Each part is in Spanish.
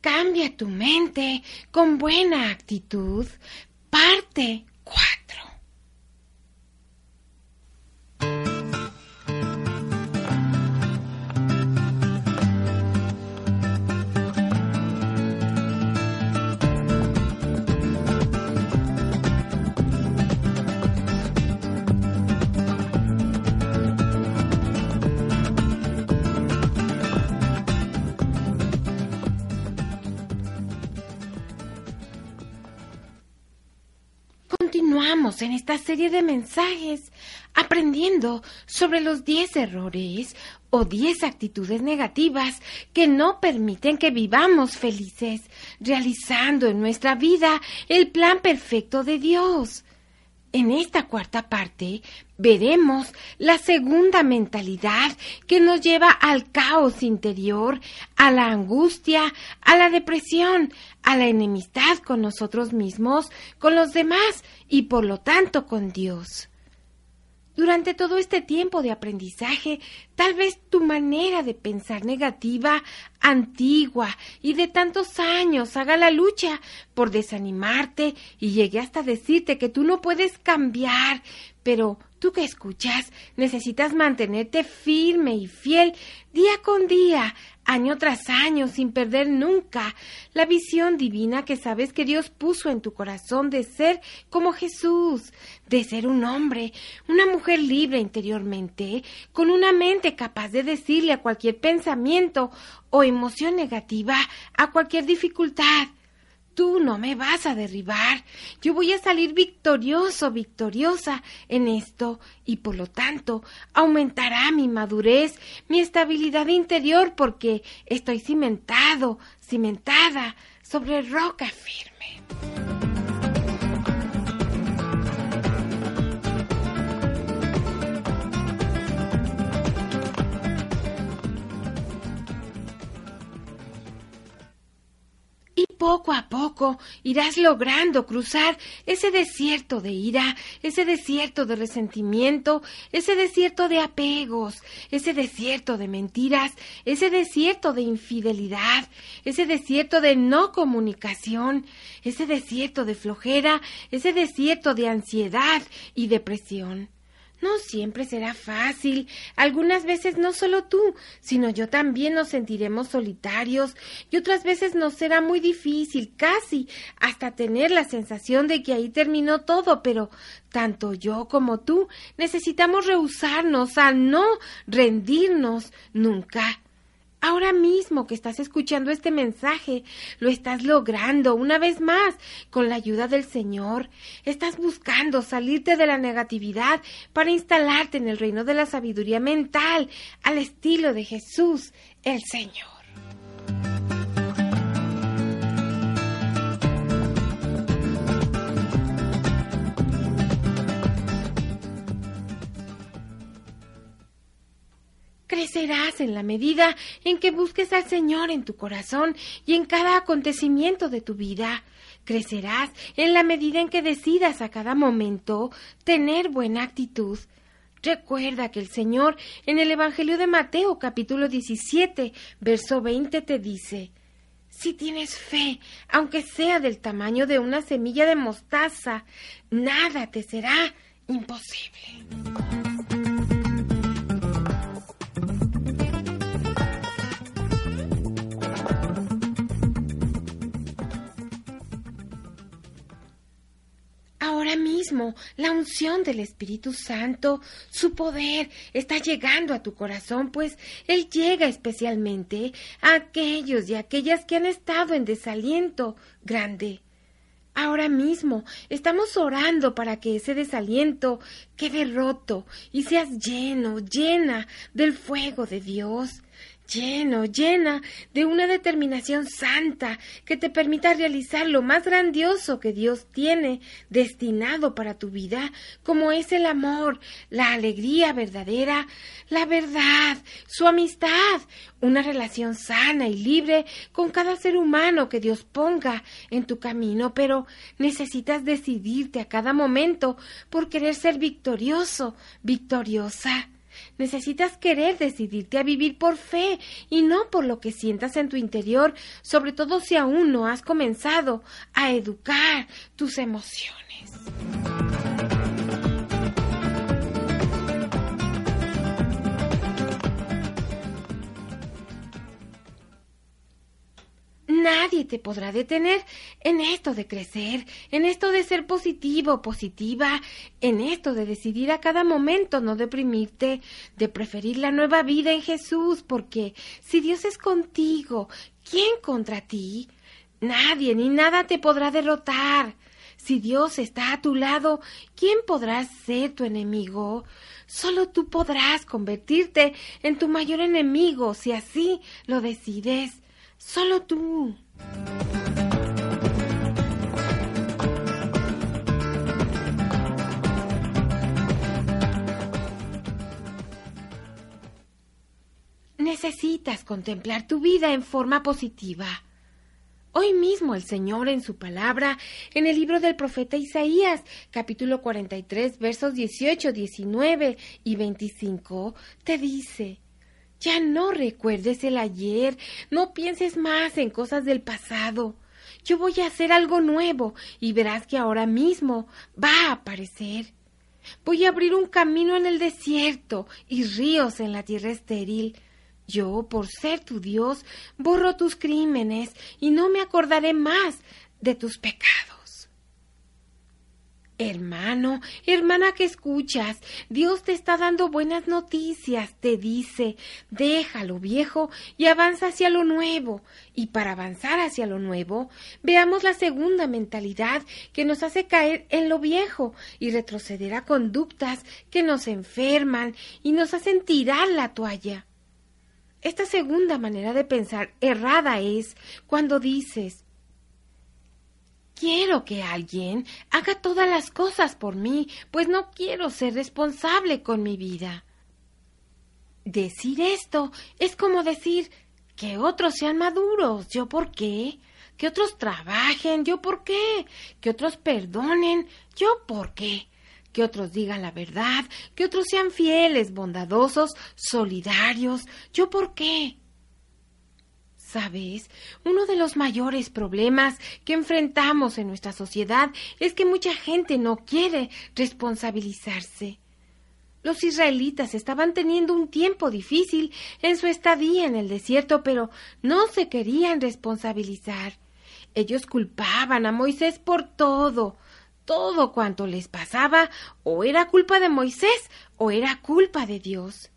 Cambia tu mente con buena actitud. Parte En esta serie de mensajes aprendiendo sobre los 10 errores o 10 actitudes negativas que no permiten que vivamos felices, realizando en nuestra vida el plan perfecto de Dios. En esta cuarta parte veremos la segunda mentalidad que nos lleva al caos interior, a la angustia, a la depresión, a la enemistad con nosotros mismos, con los demás y por lo tanto con Dios. Durante todo este tiempo de aprendizaje, tal vez tu manera de pensar negativa, antigua y de tantos años haga la lucha por desanimarte y llegue hasta decirte que tú no puedes cambiar, pero tú que escuchas necesitas mantenerte firme y fiel día con día, año tras año, sin perder nunca la visión divina que sabes que Dios puso en tu corazón de ser como Jesús, de ser un hombre, una mujer libre interiormente, con una mente capaz de decirle a cualquier pensamiento o emoción negativa, a cualquier dificultad, Tú no me vas a derribar. Yo voy a salir victorioso, victoriosa en esto y por lo tanto aumentará mi madurez, mi estabilidad interior porque estoy cimentado, cimentada sobre roca firme. Poco a poco irás logrando cruzar ese desierto de ira, ese desierto de resentimiento, ese desierto de apegos, ese desierto de mentiras, ese desierto de infidelidad, ese desierto de no comunicación, ese desierto de flojera, ese desierto de ansiedad y depresión. No siempre será fácil. Algunas veces no solo tú, sino yo también nos sentiremos solitarios y otras veces nos será muy difícil, casi, hasta tener la sensación de que ahí terminó todo, pero tanto yo como tú necesitamos rehusarnos a no rendirnos nunca. Ahora mismo que estás escuchando este mensaje, lo estás logrando una vez más con la ayuda del Señor. Estás buscando salirte de la negatividad para instalarte en el reino de la sabiduría mental al estilo de Jesús, el Señor. Crecerás en la medida en que busques al Señor en tu corazón y en cada acontecimiento de tu vida. Crecerás en la medida en que decidas a cada momento tener buena actitud. Recuerda que el Señor en el Evangelio de Mateo capítulo 17, verso 20 te dice, si tienes fe, aunque sea del tamaño de una semilla de mostaza, nada te será imposible. Ahora mismo la unción del Espíritu Santo, su poder, está llegando a tu corazón, pues Él llega especialmente a aquellos y aquellas que han estado en desaliento grande. Ahora mismo estamos orando para que ese desaliento quede roto y seas lleno, llena del fuego de Dios. Lleno, llena de una determinación santa que te permita realizar lo más grandioso que Dios tiene destinado para tu vida, como es el amor, la alegría verdadera, la verdad, su amistad, una relación sana y libre con cada ser humano que Dios ponga en tu camino, pero necesitas decidirte a cada momento por querer ser victorioso, victoriosa. Necesitas querer decidirte a vivir por fe y no por lo que sientas en tu interior, sobre todo si aún no has comenzado a educar tus emociones. Nadie te podrá detener en esto de crecer, en esto de ser positivo, positiva, en esto de decidir a cada momento no deprimirte, de preferir la nueva vida en Jesús, porque si Dios es contigo, ¿quién contra ti? Nadie ni nada te podrá derrotar. Si Dios está a tu lado, ¿quién podrá ser tu enemigo? Solo tú podrás convertirte en tu mayor enemigo si así lo decides. Solo tú. Necesitas contemplar tu vida en forma positiva. Hoy mismo el Señor en su palabra, en el libro del profeta Isaías, capítulo 43, versos 18, 19 y 25, te dice, ya no recuerdes el ayer, no pienses más en cosas del pasado. Yo voy a hacer algo nuevo y verás que ahora mismo va a aparecer. Voy a abrir un camino en el desierto y ríos en la tierra estéril. Yo, por ser tu Dios, borro tus crímenes y no me acordaré más de tus pecados. Hermano, hermana que escuchas, Dios te está dando buenas noticias, te dice, deja lo viejo y avanza hacia lo nuevo. Y para avanzar hacia lo nuevo, veamos la segunda mentalidad que nos hace caer en lo viejo y retroceder a conductas que nos enferman y nos hacen tirar la toalla. Esta segunda manera de pensar errada es cuando dices, Quiero que alguien haga todas las cosas por mí, pues no quiero ser responsable con mi vida. Decir esto es como decir que otros sean maduros, yo por qué, que otros trabajen, yo por qué, que otros perdonen, yo por qué, que otros digan la verdad, que otros sean fieles, bondadosos, solidarios, yo por qué. ¿Sabes? Uno de los mayores problemas que enfrentamos en nuestra sociedad es que mucha gente no quiere responsabilizarse. Los israelitas estaban teniendo un tiempo difícil en su estadía en el desierto, pero no se querían responsabilizar. Ellos culpaban a Moisés por todo. Todo cuanto les pasaba o era culpa de Moisés o era culpa de Dios.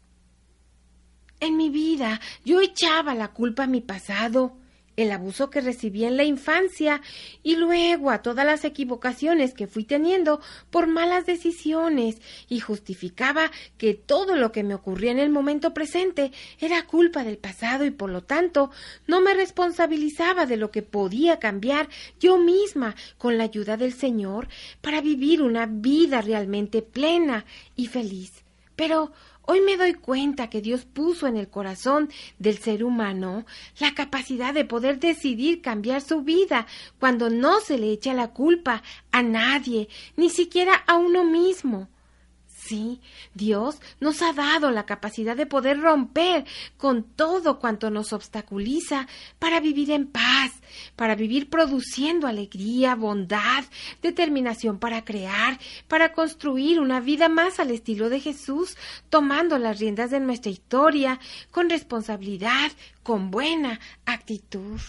En mi vida yo echaba la culpa a mi pasado, el abuso que recibí en la infancia y luego a todas las equivocaciones que fui teniendo por malas decisiones y justificaba que todo lo que me ocurría en el momento presente era culpa del pasado y por lo tanto no me responsabilizaba de lo que podía cambiar yo misma con la ayuda del Señor para vivir una vida realmente plena y feliz. Pero Hoy me doy cuenta que Dios puso en el corazón del ser humano la capacidad de poder decidir cambiar su vida cuando no se le echa la culpa a nadie, ni siquiera a uno mismo. Sí, Dios nos ha dado la capacidad de poder romper con todo cuanto nos obstaculiza para vivir en paz, para vivir produciendo alegría, bondad, determinación para crear, para construir una vida más al estilo de Jesús, tomando las riendas de nuestra historia con responsabilidad, con buena actitud.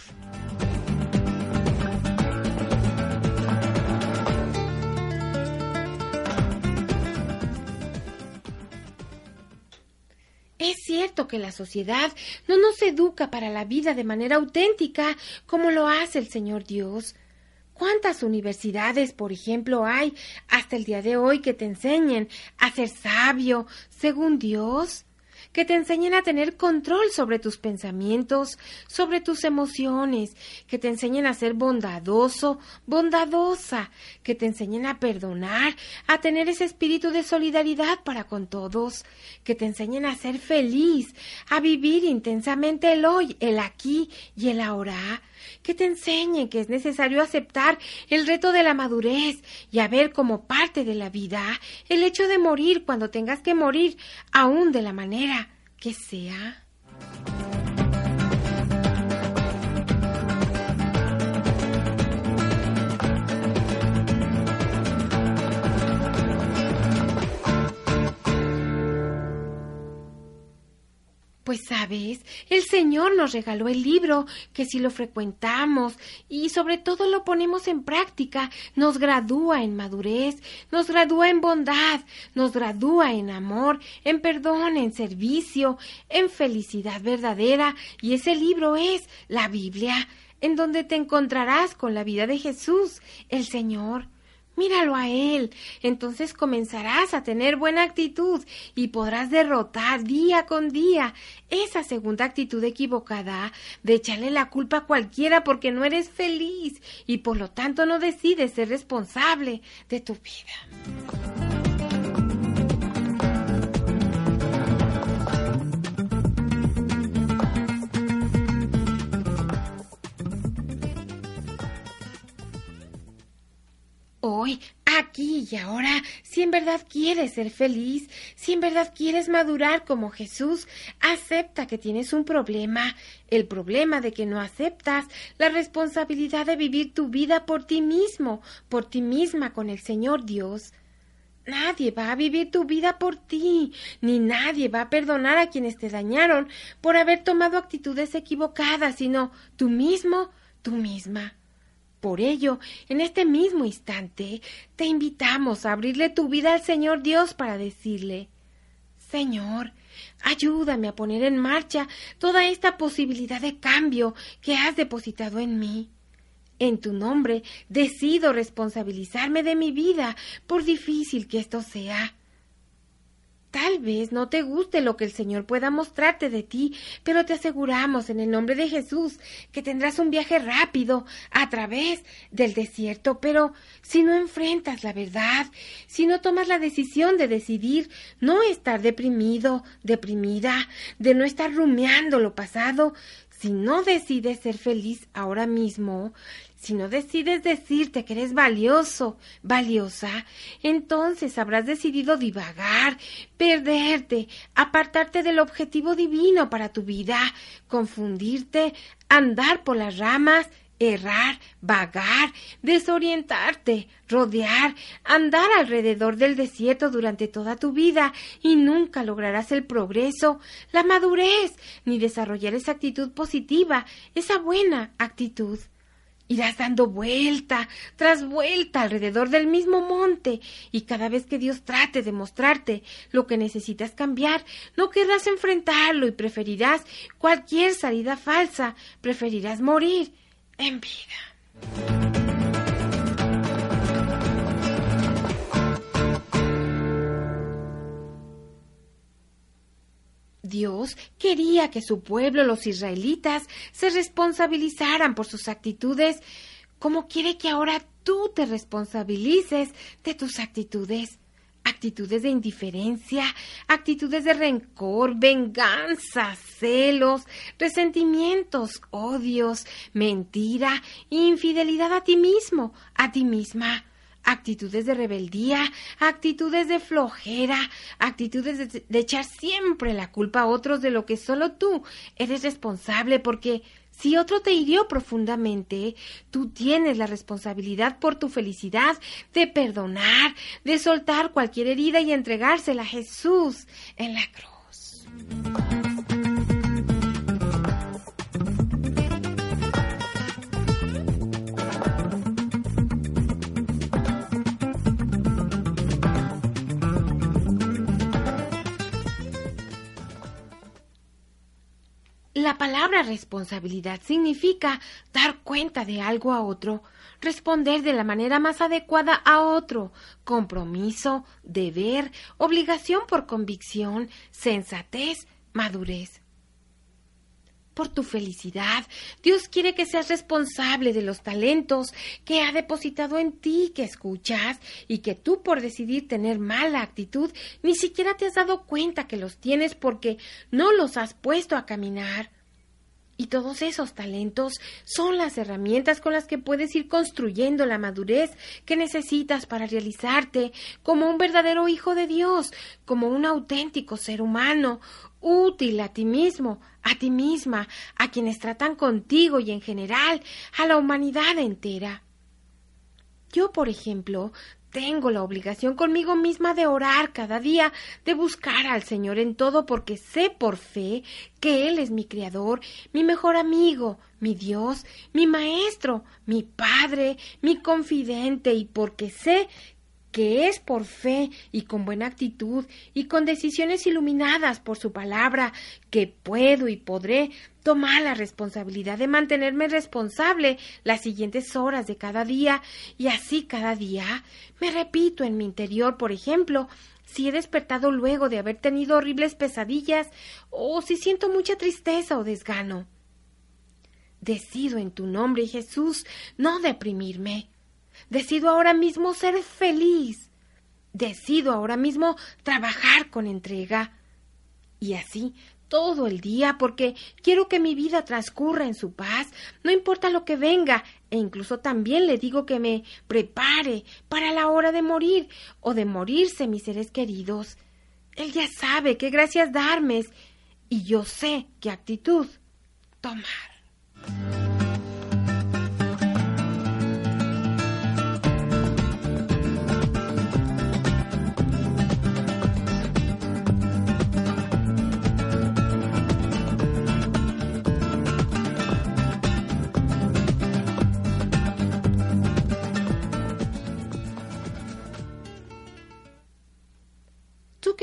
Es cierto que la sociedad no nos educa para la vida de manera auténtica como lo hace el Señor Dios. ¿Cuántas universidades, por ejemplo, hay hasta el día de hoy que te enseñen a ser sabio según Dios? Que te enseñen a tener control sobre tus pensamientos, sobre tus emociones, que te enseñen a ser bondadoso, bondadosa, que te enseñen a perdonar, a tener ese espíritu de solidaridad para con todos, que te enseñen a ser feliz, a vivir intensamente el hoy, el aquí y el ahora, que te enseñen que es necesario aceptar el reto de la madurez y a ver como parte de la vida el hecho de morir cuando tengas que morir, aún de la manera que sea. Pues sabes, el Señor nos regaló el libro, que si lo frecuentamos y sobre todo lo ponemos en práctica, nos gradúa en madurez, nos gradúa en bondad, nos gradúa en amor, en perdón, en servicio, en felicidad verdadera, y ese libro es la Biblia, en donde te encontrarás con la vida de Jesús, el Señor. Míralo a él. Entonces comenzarás a tener buena actitud y podrás derrotar día con día esa segunda actitud equivocada de echarle la culpa a cualquiera porque no eres feliz y por lo tanto no decides ser responsable de tu vida. Hoy, aquí y ahora, si en verdad quieres ser feliz, si en verdad quieres madurar como Jesús, acepta que tienes un problema, el problema de que no aceptas la responsabilidad de vivir tu vida por ti mismo, por ti misma con el Señor Dios. Nadie va a vivir tu vida por ti, ni nadie va a perdonar a quienes te dañaron por haber tomado actitudes equivocadas, sino tú mismo, tú misma. Por ello, en este mismo instante, te invitamos a abrirle tu vida al Señor Dios para decirle, Señor, ayúdame a poner en marcha toda esta posibilidad de cambio que has depositado en mí. En tu nombre decido responsabilizarme de mi vida, por difícil que esto sea. Tal vez no te guste lo que el Señor pueda mostrarte de ti, pero te aseguramos en el nombre de Jesús que tendrás un viaje rápido a través del desierto. Pero si no enfrentas la verdad, si no tomas la decisión de decidir no estar deprimido, deprimida, de no estar rumiando lo pasado, si no decides ser feliz ahora mismo, si no decides decirte que eres valioso, valiosa, entonces habrás decidido divagar, perderte, apartarte del objetivo divino para tu vida, confundirte, andar por las ramas, errar, vagar, desorientarte, rodear, andar alrededor del desierto durante toda tu vida y nunca lograrás el progreso, la madurez, ni desarrollar esa actitud positiva, esa buena actitud. Irás dando vuelta tras vuelta alrededor del mismo monte y cada vez que Dios trate de mostrarte lo que necesitas cambiar, no querrás enfrentarlo y preferirás cualquier salida falsa, preferirás morir en vida. Dios quería que su pueblo, los israelitas, se responsabilizaran por sus actitudes, como quiere que ahora tú te responsabilices de tus actitudes. Actitudes de indiferencia, actitudes de rencor, venganza, celos, resentimientos, odios, mentira, infidelidad a ti mismo, a ti misma. Actitudes de rebeldía, actitudes de flojera, actitudes de, echar siempre la culpa a otros de lo que solo tú eres responsable porque si otro te hirió profundamente, tú tienes la responsabilidad por tu felicidad de perdonar, de soltar cualquier herida y entregársela a Jesús en la cruz. La palabra responsabilidad significa dar cuenta de algo a otro, responder de la manera más adecuada a otro, compromiso, deber, obligación por convicción, sensatez, madurez. Por tu felicidad, Dios quiere que seas responsable de los talentos que ha depositado en ti, que escuchas, y que tú por decidir tener mala actitud ni siquiera te has dado cuenta que los tienes porque no los has puesto a caminar. Y todos esos talentos son las herramientas con las que puedes ir construyendo la madurez que necesitas para realizarte como un verdadero hijo de Dios, como un auténtico ser humano, útil a ti mismo, a ti misma, a quienes tratan contigo y en general a la humanidad entera. Yo, por ejemplo, tengo la obligación conmigo misma de orar cada día, de buscar al Señor en todo, porque sé por fe que Él es mi Creador, mi mejor amigo, mi Dios, mi Maestro, mi Padre, mi confidente, y porque sé que es por fe y con buena actitud y con decisiones iluminadas por su palabra que puedo y podré tomar la responsabilidad de mantenerme responsable las siguientes horas de cada día y así cada día me repito en mi interior, por ejemplo, si he despertado luego de haber tenido horribles pesadillas o si siento mucha tristeza o desgano. Decido en tu nombre, Jesús, no deprimirme Decido ahora mismo ser feliz. Decido ahora mismo trabajar con entrega. Y así todo el día porque quiero que mi vida transcurra en su paz, no importa lo que venga, e incluso también le digo que me prepare para la hora de morir o de morirse mis seres queridos. Él ya sabe qué gracias darme y yo sé qué actitud tomar.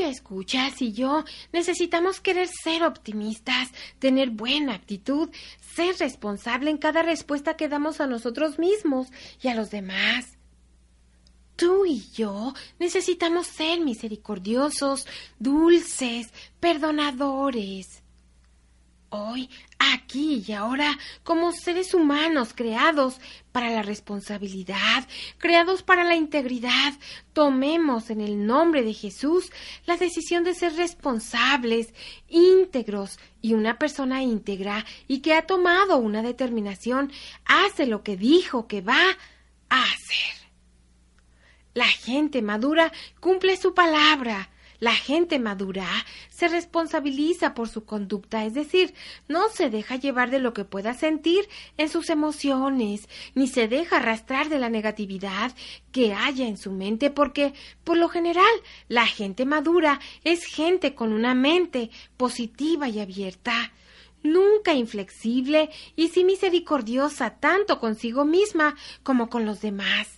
Escuchas y yo necesitamos querer ser optimistas, tener buena actitud, ser responsable en cada respuesta que damos a nosotros mismos y a los demás. Tú y yo necesitamos ser misericordiosos, dulces, perdonadores. Hoy, aquí y ahora, como seres humanos creados para la responsabilidad, creados para la integridad, tomemos en el nombre de Jesús la decisión de ser responsables, íntegros, y una persona íntegra y que ha tomado una determinación hace lo que dijo que va a hacer. La gente madura cumple su palabra, la gente madura se responsabiliza por su conducta, es decir, no se deja llevar de lo que pueda sentir en sus emociones, ni se deja arrastrar de la negatividad que haya en su mente, porque, por lo general, la gente madura es gente con una mente positiva y abierta nunca inflexible y sí misericordiosa tanto consigo misma como con los demás.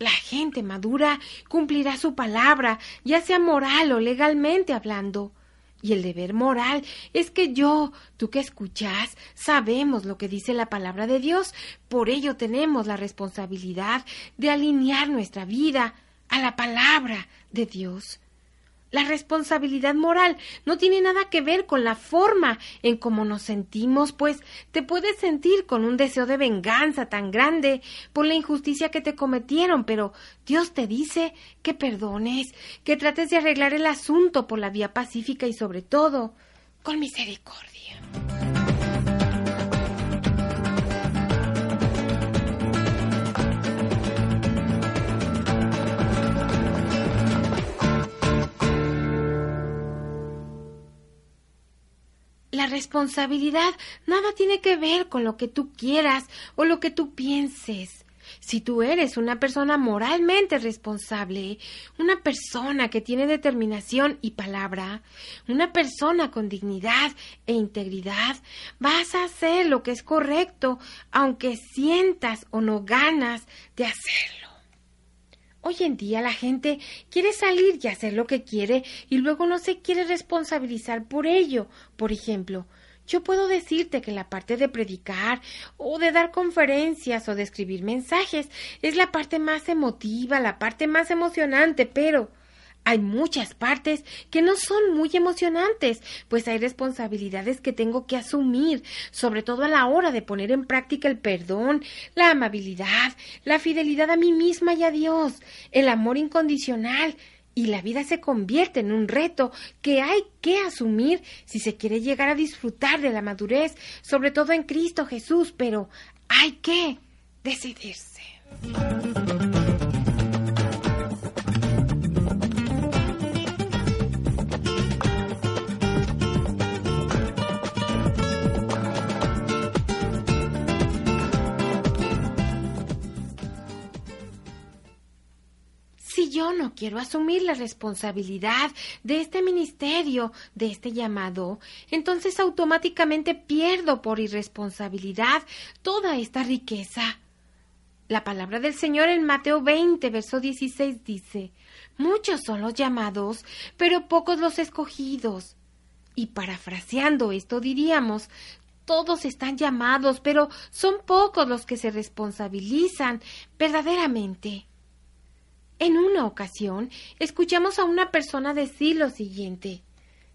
La gente madura cumplirá su palabra, ya sea moral o legalmente hablando. Y el deber moral es que yo, tú que escuchas, sabemos lo que dice la palabra de Dios, por ello tenemos la responsabilidad de alinear nuestra vida a la palabra de Dios. La responsabilidad moral no tiene nada que ver con la forma en cómo nos sentimos, pues te puedes sentir con un deseo de venganza tan grande por la injusticia que te cometieron, pero Dios te dice que perdones, que trates de arreglar el asunto por la vía pacífica y sobre todo con misericordia. La responsabilidad nada tiene que ver con lo que tú quieras o lo que tú pienses. Si tú eres una persona moralmente responsable, una persona que tiene determinación y palabra, una persona con dignidad e integridad, vas a hacer lo que es correcto, aunque sientas o no ganas de hacerlo. Hoy en día la gente quiere salir y hacer lo que quiere y luego no se quiere responsabilizar por ello. Por ejemplo, yo puedo decirte que la parte de predicar o de dar conferencias o de escribir mensajes es la parte más emotiva, la parte más emocionante, pero hay muchas partes que no son muy emocionantes, pues hay responsabilidades que tengo que asumir, sobre todo a la hora de poner en práctica el perdón, la amabilidad, la fidelidad a mí misma y a Dios, el amor incondicional, y la vida se convierte en un reto que hay que asumir si se quiere llegar a disfrutar de la madurez, sobre todo en Cristo Jesús, pero hay que decidirse. Yo no quiero asumir la responsabilidad de este ministerio, de este llamado, entonces automáticamente pierdo por irresponsabilidad toda esta riqueza. La palabra del Señor en Mateo 20, verso 16 dice, Muchos son los llamados, pero pocos los escogidos. Y parafraseando esto diríamos, todos están llamados, pero son pocos los que se responsabilizan verdaderamente. En una ocasión, escuchamos a una persona decir lo siguiente.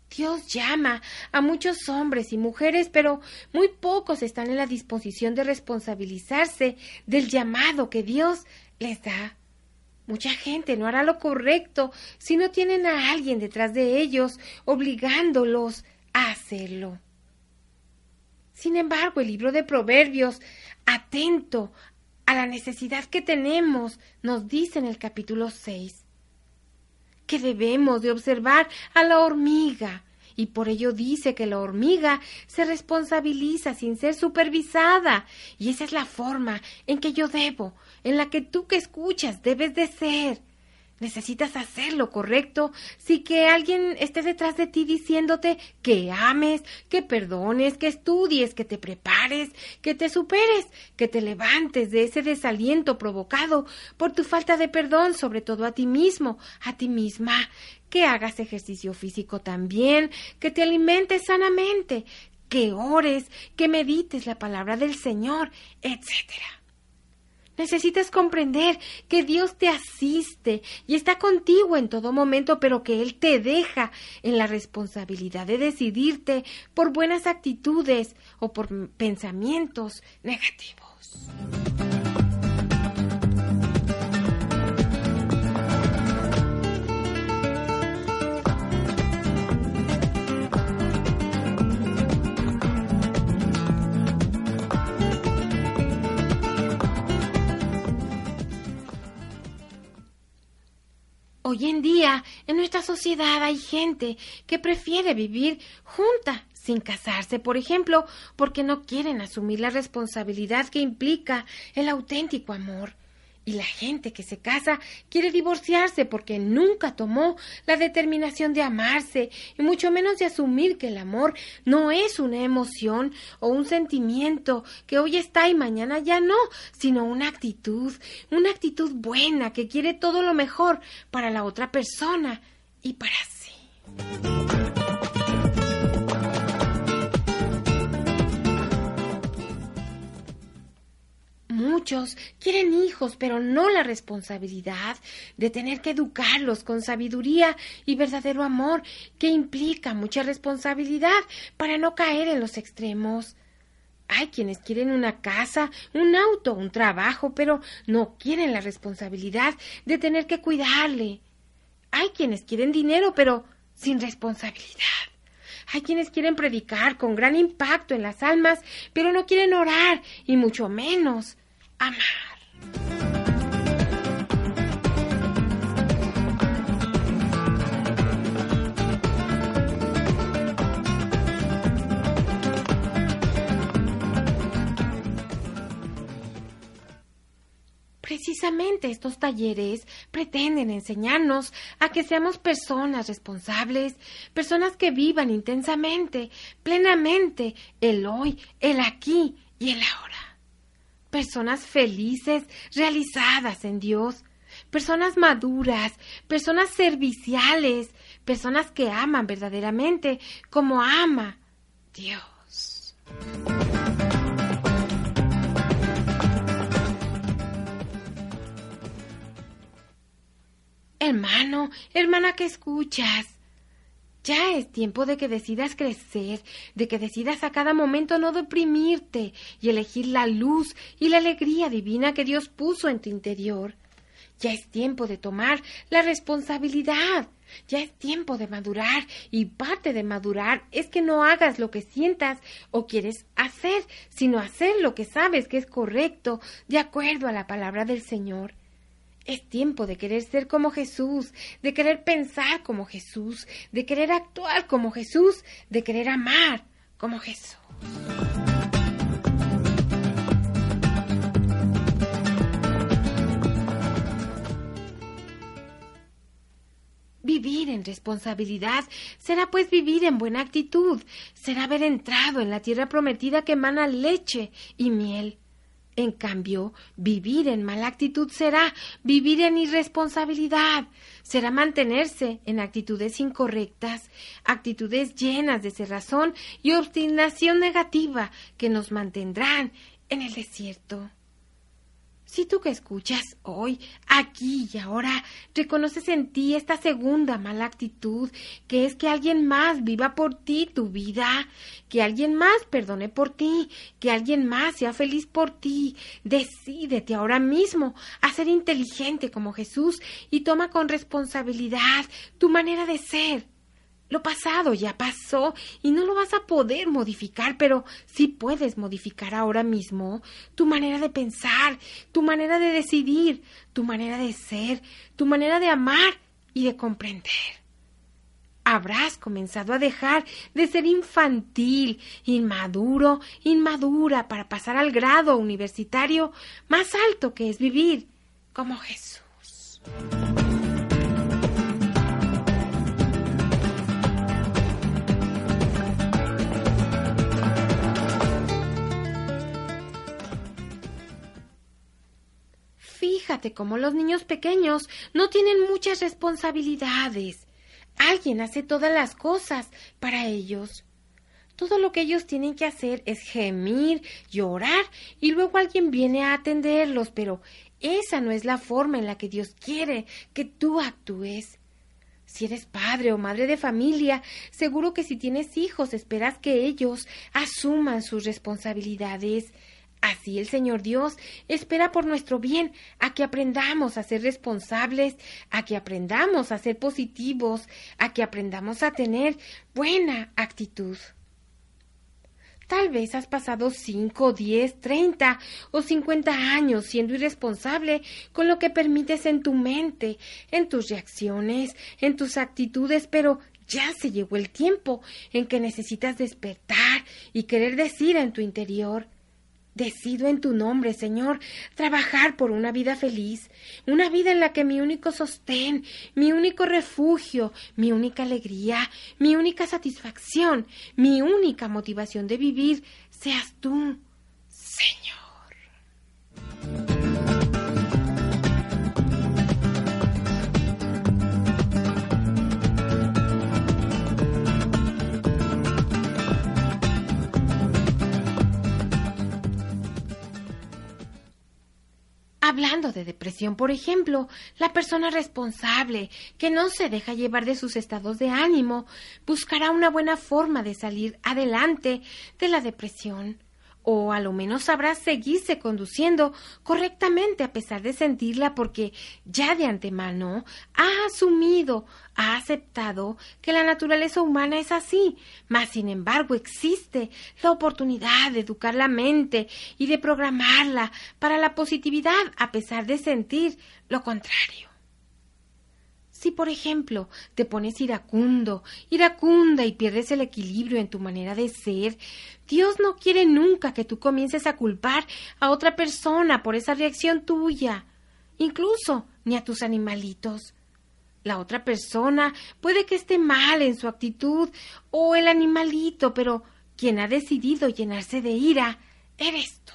Dios llama a muchos hombres y mujeres, pero muy pocos están en la disposición de responsabilizarse del llamado que Dios les da. Mucha gente no hará lo correcto si no tienen a alguien detrás de ellos obligándolos a hacerlo. Sin embargo, el libro de Proverbios, atento a la necesidad que tenemos, nos dice en el capítulo 6, que debemos de observar a la hormiga, y por ello dice que la hormiga se responsabiliza sin ser supervisada, y esa es la forma en que yo debo, en la que tú que escuchas debes de ser. Necesitas hacer lo correcto si que alguien esté detrás de ti diciéndote que ames, que perdones, que estudies, que te prepares, que te superes, que te levantes de ese desaliento provocado por tu falta de perdón, sobre todo a ti mismo, a ti misma, que hagas ejercicio físico también, que te alimentes sanamente, que ores, que medites la palabra del Señor, etcétera. Necesitas comprender que Dios te asiste y está contigo en todo momento, pero que Él te deja en la responsabilidad de decidirte por buenas actitudes o por pensamientos negativos. Hoy en día, en nuestra sociedad hay gente que prefiere vivir junta sin casarse, por ejemplo, porque no quieren asumir la responsabilidad que implica el auténtico amor. Y la gente que se casa quiere divorciarse porque nunca tomó la determinación de amarse y mucho menos de asumir que el amor no es una emoción o un sentimiento que hoy está y mañana ya no, sino una actitud, una actitud buena que quiere todo lo mejor para la otra persona y para sí. Muchos quieren hijos, pero no la responsabilidad de tener que educarlos con sabiduría y verdadero amor, que implica mucha responsabilidad para no caer en los extremos. Hay quienes quieren una casa, un auto, un trabajo, pero no quieren la responsabilidad de tener que cuidarle. Hay quienes quieren dinero, pero sin responsabilidad. Hay quienes quieren predicar con gran impacto en las almas, pero no quieren orar y mucho menos amar. Precisamente estos talleres pretenden enseñarnos a que seamos personas responsables, personas que vivan intensamente, plenamente, el hoy, el aquí y el ahora personas felices, realizadas en Dios, personas maduras, personas serviciales, personas que aman verdaderamente como ama Dios. Hermano, hermana que escuchas. Ya es tiempo de que decidas crecer, de que decidas a cada momento no deprimirte y elegir la luz y la alegría divina que Dios puso en tu interior. Ya es tiempo de tomar la responsabilidad. Ya es tiempo de madurar y parte de madurar es que no hagas lo que sientas o quieres hacer, sino hacer lo que sabes que es correcto de acuerdo a la palabra del Señor. Es tiempo de querer ser como Jesús, de querer pensar como Jesús, de querer actuar como Jesús, de querer amar como Jesús. Vivir en responsabilidad será pues vivir en buena actitud, será haber entrado en la tierra prometida que emana leche y miel. En cambio, vivir en mala actitud será vivir en irresponsabilidad, será mantenerse en actitudes incorrectas, actitudes llenas de cerrazón y obstinación negativa que nos mantendrán en el desierto. Si tú que escuchas hoy, aquí y ahora, reconoces en ti esta segunda mala actitud, que es que alguien más viva por ti tu vida, que alguien más perdone por ti, que alguien más sea feliz por ti, decídete ahora mismo a ser inteligente como Jesús y toma con responsabilidad tu manera de ser lo pasado ya pasó y no lo vas a poder modificar, pero sí puedes modificar ahora mismo tu manera de pensar, tu manera de decidir, tu manera de ser, tu manera de amar y de comprender. Habrás comenzado a dejar de ser infantil, inmaduro, inmadura para pasar al grado universitario más alto que es vivir como Jesús. Fíjate cómo los niños pequeños no tienen muchas responsabilidades. Alguien hace todas las cosas para ellos. Todo lo que ellos tienen que hacer es gemir, llorar y luego alguien viene a atenderlos, pero esa no es la forma en la que Dios quiere que tú actúes. Si eres padre o madre de familia, seguro que si tienes hijos esperas que ellos asuman sus responsabilidades. Así el Señor Dios espera por nuestro bien a que aprendamos a ser responsables, a que aprendamos a ser positivos, a que aprendamos a tener buena actitud. Tal vez has pasado cinco, diez, treinta o cincuenta años siendo irresponsable con lo que permites en tu mente, en tus reacciones, en tus actitudes, pero ya se llegó el tiempo en que necesitas despertar y querer decir en tu interior Decido en tu nombre, Señor, trabajar por una vida feliz, una vida en la que mi único sostén, mi único refugio, mi única alegría, mi única satisfacción, mi única motivación de vivir seas tú, Señor. Hablando de depresión, por ejemplo, la persona responsable, que no se deja llevar de sus estados de ánimo, buscará una buena forma de salir adelante de la depresión o a lo menos sabrá seguirse conduciendo correctamente a pesar de sentirla porque ya de antemano ha asumido, ha aceptado que la naturaleza humana es así, mas sin embargo existe la oportunidad de educar la mente y de programarla para la positividad a pesar de sentir lo contrario. Si, por ejemplo, te pones iracundo, iracunda y pierdes el equilibrio en tu manera de ser, Dios no quiere nunca que tú comiences a culpar a otra persona por esa reacción tuya, incluso ni a tus animalitos. La otra persona puede que esté mal en su actitud o el animalito, pero quien ha decidido llenarse de ira eres tú.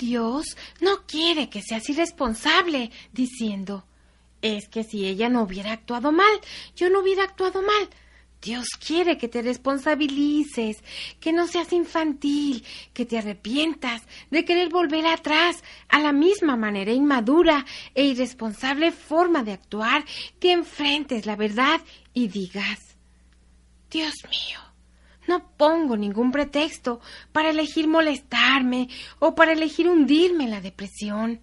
Dios no quiere que seas irresponsable, diciendo, es que si ella no hubiera actuado mal, yo no hubiera actuado mal. Dios quiere que te responsabilices, que no seas infantil, que te arrepientas de querer volver atrás a la misma manera inmadura e irresponsable forma de actuar, que enfrentes la verdad y digas, Dios mío, no pongo ningún pretexto para elegir molestarme o para elegir hundirme en la depresión.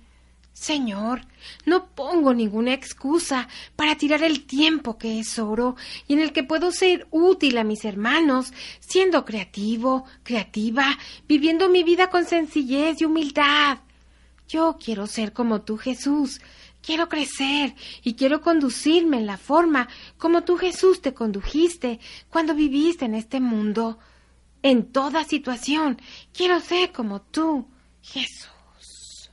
Señor, no pongo ninguna excusa para tirar el tiempo que es oro y en el que puedo ser útil a mis hermanos, siendo creativo, creativa, viviendo mi vida con sencillez y humildad. Yo quiero ser como tú, Jesús. Quiero crecer y quiero conducirme en la forma como tú, Jesús, te condujiste cuando viviste en este mundo. En toda situación, quiero ser como tú, Jesús.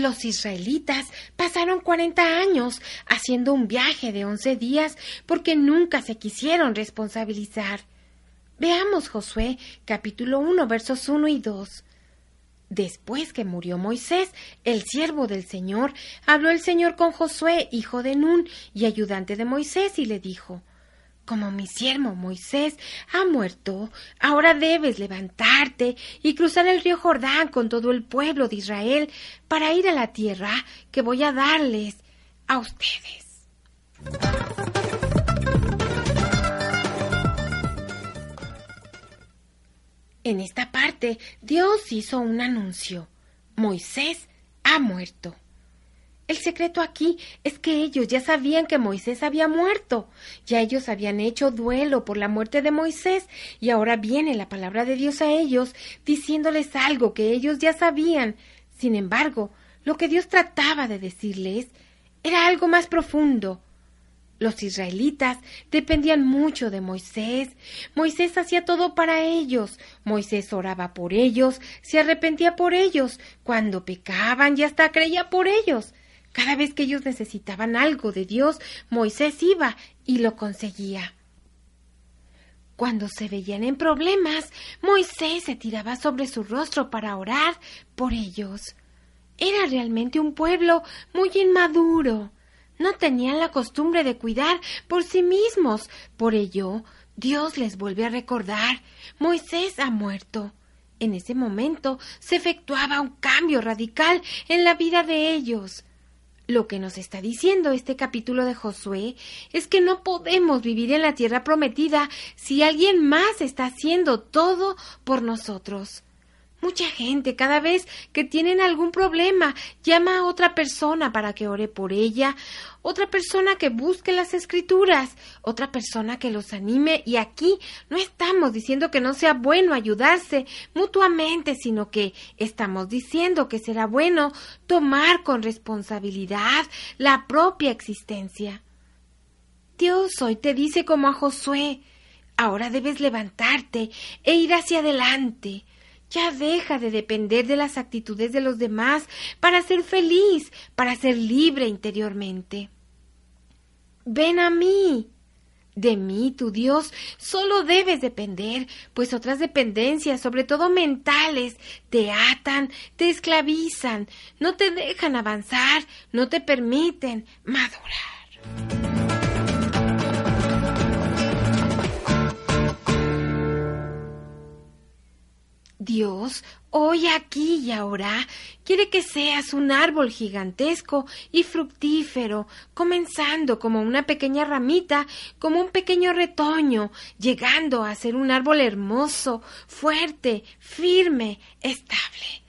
Los israelitas pasaron cuarenta años haciendo un viaje de once días porque nunca se quisieron responsabilizar. Veamos Josué capítulo 1 versos 1 y 2. Después que murió Moisés, el siervo del Señor, habló el Señor con Josué, hijo de Nun y ayudante de Moisés, y le dijo como mi siervo Moisés ha muerto, ahora debes levantarte y cruzar el río Jordán con todo el pueblo de Israel para ir a la tierra que voy a darles a ustedes. En esta parte Dios hizo un anuncio. Moisés ha muerto. El secreto aquí es que ellos ya sabían que Moisés había muerto, ya ellos habían hecho duelo por la muerte de Moisés y ahora viene la palabra de Dios a ellos diciéndoles algo que ellos ya sabían. Sin embargo, lo que Dios trataba de decirles era algo más profundo. Los israelitas dependían mucho de Moisés. Moisés hacía todo para ellos. Moisés oraba por ellos, se arrepentía por ellos. Cuando pecaban y hasta creía por ellos. Cada vez que ellos necesitaban algo de Dios, Moisés iba y lo conseguía. Cuando se veían en problemas, Moisés se tiraba sobre su rostro para orar por ellos. Era realmente un pueblo muy inmaduro. No tenían la costumbre de cuidar por sí mismos. Por ello, Dios les vuelve a recordar, Moisés ha muerto. En ese momento se efectuaba un cambio radical en la vida de ellos. Lo que nos está diciendo este capítulo de Josué es que no podemos vivir en la tierra prometida si alguien más está haciendo todo por nosotros. Mucha gente cada vez que tienen algún problema llama a otra persona para que ore por ella, otra persona que busque las escrituras, otra persona que los anime y aquí no estamos diciendo que no sea bueno ayudarse mutuamente, sino que estamos diciendo que será bueno tomar con responsabilidad la propia existencia. Dios hoy te dice como a Josué, ahora debes levantarte e ir hacia adelante. Ya deja de depender de las actitudes de los demás para ser feliz, para ser libre interiormente. Ven a mí. De mí, tu Dios, solo debes depender, pues otras dependencias, sobre todo mentales, te atan, te esclavizan, no te dejan avanzar, no te permiten madurar. Dios, hoy, aquí y ahora, quiere que seas un árbol gigantesco y fructífero, comenzando como una pequeña ramita, como un pequeño retoño, llegando a ser un árbol hermoso, fuerte, firme, estable.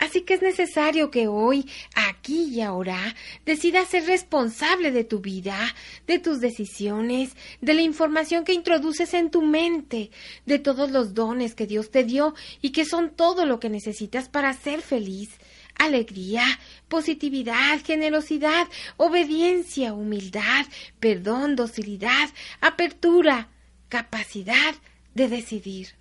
Así que es necesario que hoy, aquí y ahora, decidas ser responsable de tu vida, de tus decisiones, de la información que introduces en tu mente, de todos los dones que Dios te dio y que son todo lo que necesitas para ser feliz. Alegría, positividad, generosidad, obediencia, humildad, perdón, docilidad, apertura, capacidad de decidir.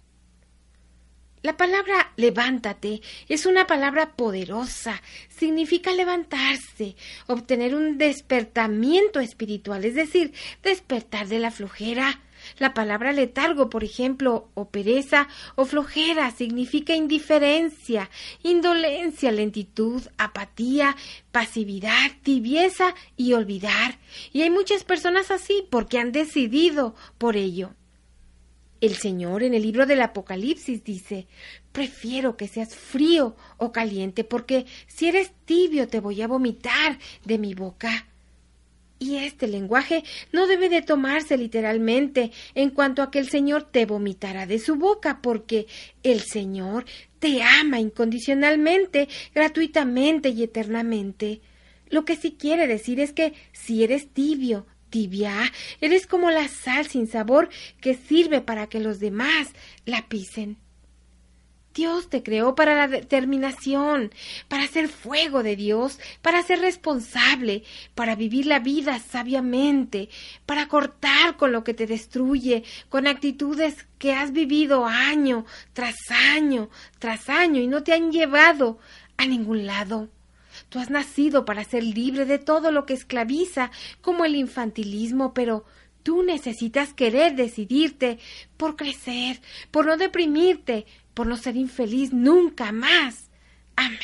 La palabra levántate es una palabra poderosa. Significa levantarse, obtener un despertamiento espiritual, es decir, despertar de la flojera. La palabra letargo, por ejemplo, o pereza o flojera significa indiferencia, indolencia, lentitud, apatía, pasividad, tibieza y olvidar. Y hay muchas personas así porque han decidido por ello. El Señor en el libro del Apocalipsis dice, prefiero que seas frío o caliente, porque si eres tibio te voy a vomitar de mi boca. Y este lenguaje no debe de tomarse literalmente en cuanto a que el Señor te vomitará de su boca, porque el Señor te ama incondicionalmente, gratuitamente y eternamente. Lo que sí quiere decir es que si eres tibio, tibia, eres como la sal sin sabor que sirve para que los demás la pisen. Dios te creó para la determinación, para ser fuego de Dios, para ser responsable, para vivir la vida sabiamente, para cortar con lo que te destruye, con actitudes que has vivido año tras año tras año y no te han llevado a ningún lado. Tú has nacido para ser libre de todo lo que esclaviza, como el infantilismo, pero tú necesitas querer decidirte por crecer, por no deprimirte, por no ser infeliz nunca más. Amén.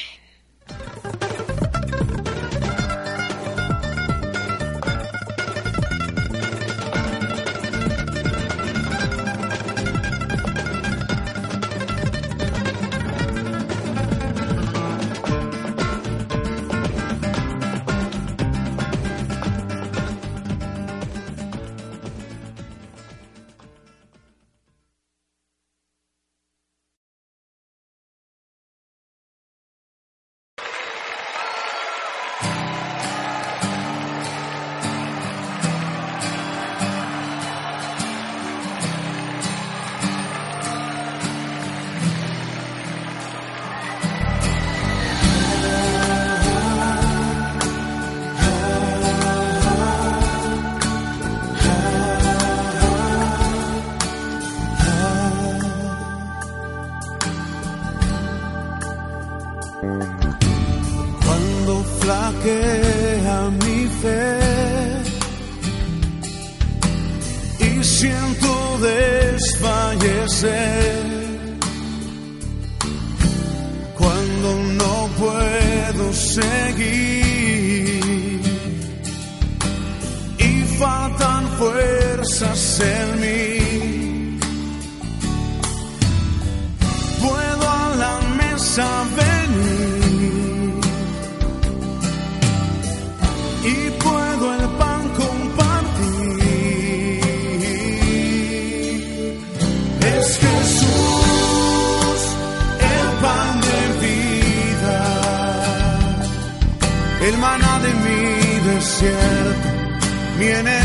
Mí. Puedo a la mesa venir y puedo el pan compartir. Es Jesús el pan de vida, el maná de mi desierto, mi energía,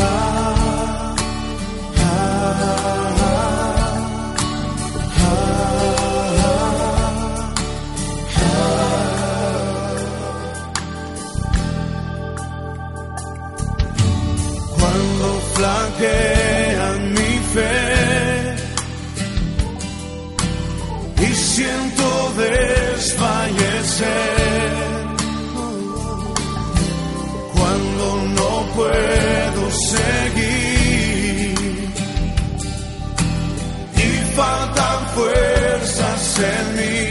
Flaquea mi fe y siento desfallecer cuando no puedo seguir y faltan fuerzas en mí.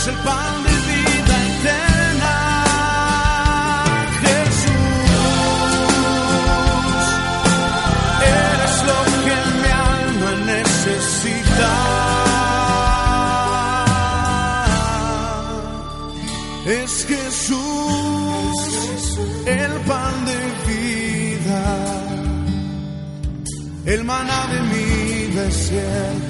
Eres el pan de vida eterna, Jesús. Eres lo que mi alma necesita. Es Jesús, el pan de vida, el maná de mi desierto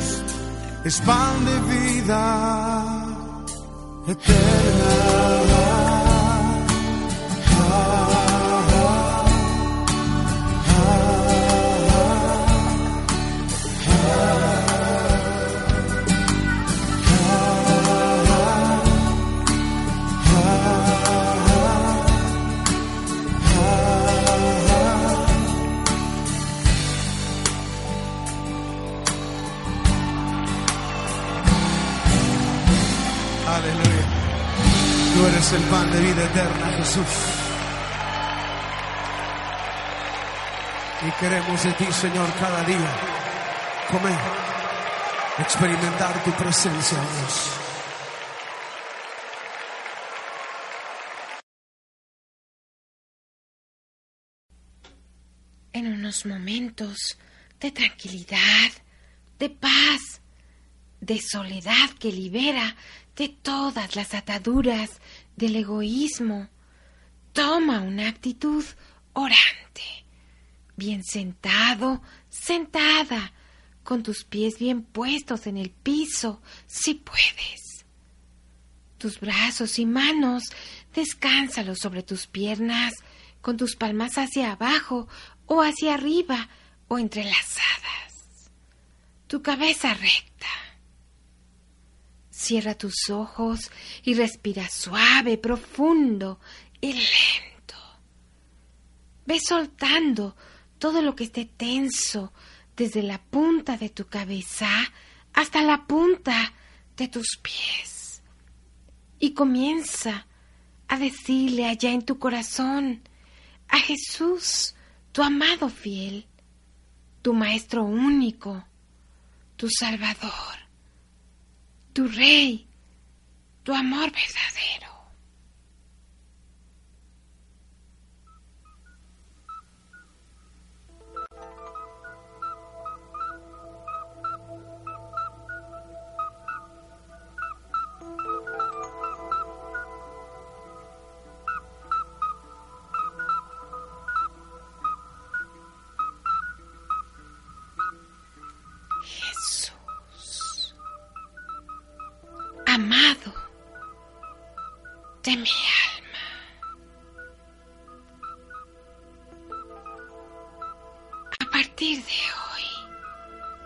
es pan de vida eterna. El pan de vida eterna, Jesús. Y queremos de ti, Señor, cada día comer, experimentar tu presencia, Dios. En unos momentos de tranquilidad, de paz, de soledad que libera de todas las ataduras del egoísmo, toma una actitud orante, bien sentado, sentada, con tus pies bien puestos en el piso, si puedes. Tus brazos y manos, descánsalos sobre tus piernas, con tus palmas hacia abajo o hacia arriba o entrelazadas. Tu cabeza recta. Cierra tus ojos y respira suave, profundo y lento. Ve soltando todo lo que esté tenso desde la punta de tu cabeza hasta la punta de tus pies. Y comienza a decirle allá en tu corazón a Jesús, tu amado fiel, tu Maestro único, tu Salvador, tu Rey, tu amor verdadero. De mi alma. A partir de hoy,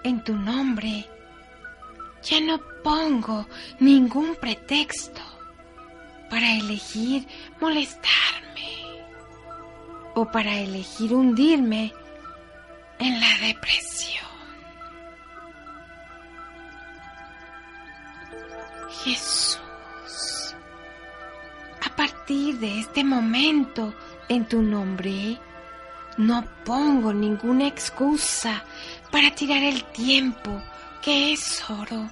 en tu nombre, ya no pongo ningún pretexto para elegir molestarme o para elegir hundirme en la depresión. Jesús, partir de este momento en tu nombre, no pongo ninguna excusa para tirar el tiempo, que es oro,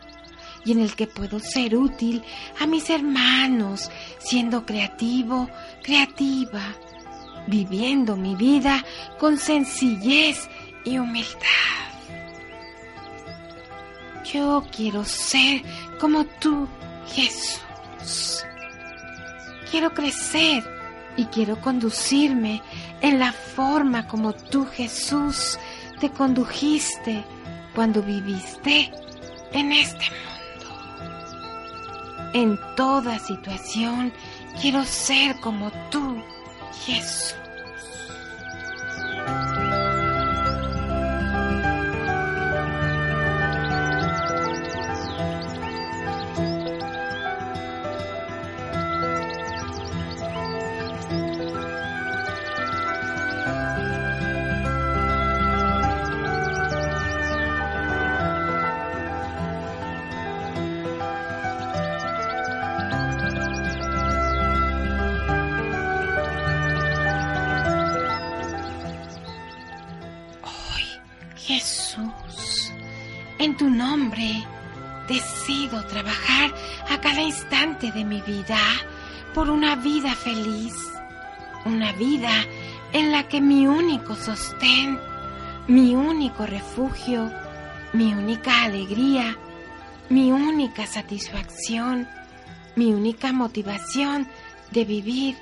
y en el que puedo ser útil a mis hermanos, siendo creativo, creativa, viviendo mi vida con sencillez y humildad. Yo quiero ser como tú, Jesús. Quiero crecer y quiero conducirme en la forma como tú, Jesús, te condujiste cuando viviste en este mundo. En toda situación quiero ser como tú, Jesús. De mi vida por una vida feliz, una vida en la que mi único sostén, mi único refugio, mi única alegría, mi única satisfacción, mi única motivación de vivir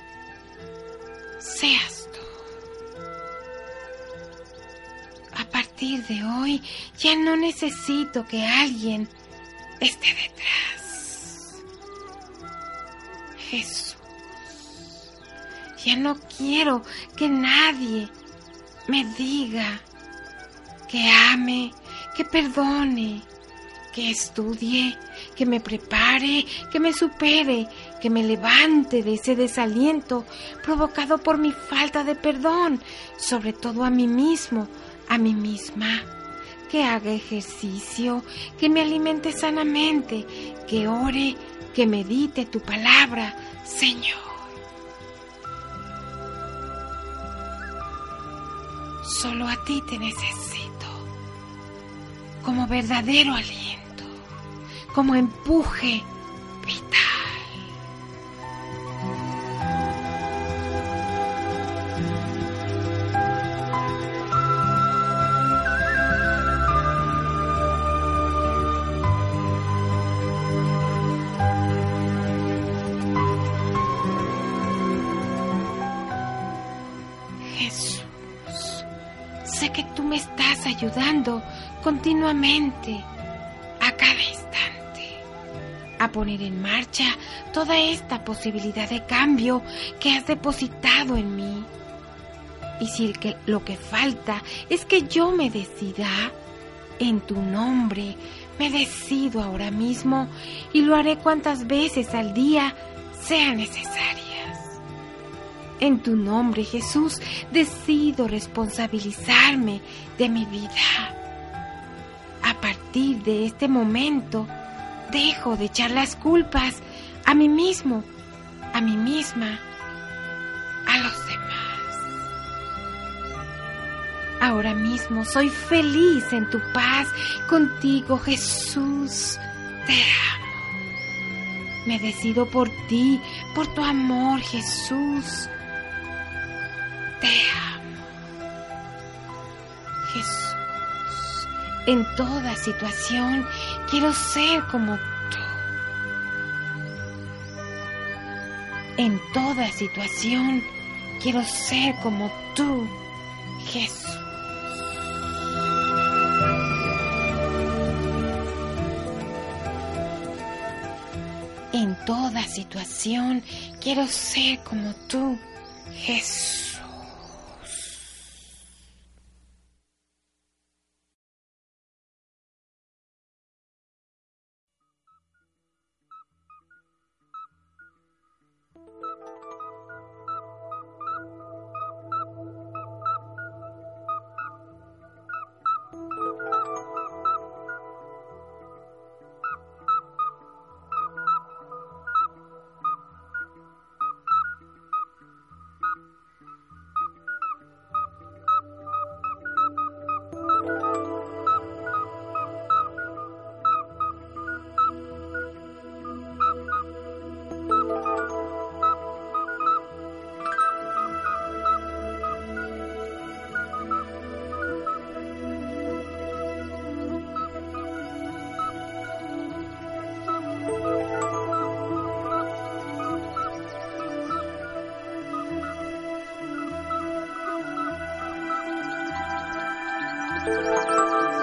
seas de hoy ya no necesito que alguien esté detrás. Jesús, ya no quiero que nadie me diga que ame, que perdone, que estudie, que me prepare, que me supere, que me levante de ese desaliento provocado por mi falta de perdón, sobre todo a mí mismo, a mí misma, que haga ejercicio, que me alimente sanamente, que ore, que medite tu palabra, Señor. Solo a ti te necesito, como verdadero aliento, como empuje continuamente a cada instante a poner en marcha toda esta posibilidad de cambio que has depositado en mí. Y si que lo que falta es que yo me decida, en tu nombre me decido ahora mismo y lo haré cuantas veces al día sea necesario. En tu nombre, Jesús, decido responsabilizarme de mi vida. A partir de este momento, dejo de echar las culpas a mí mismo, a mí misma, a los demás. Ahora mismo soy feliz en tu paz contigo, Jesús. Te amo. Me decido por ti, por tu amor, Jesús. En toda situación quiero ser como tú. En toda situación quiero ser como tú, Jesús. En toda situación quiero ser como tú, Jesús. うん。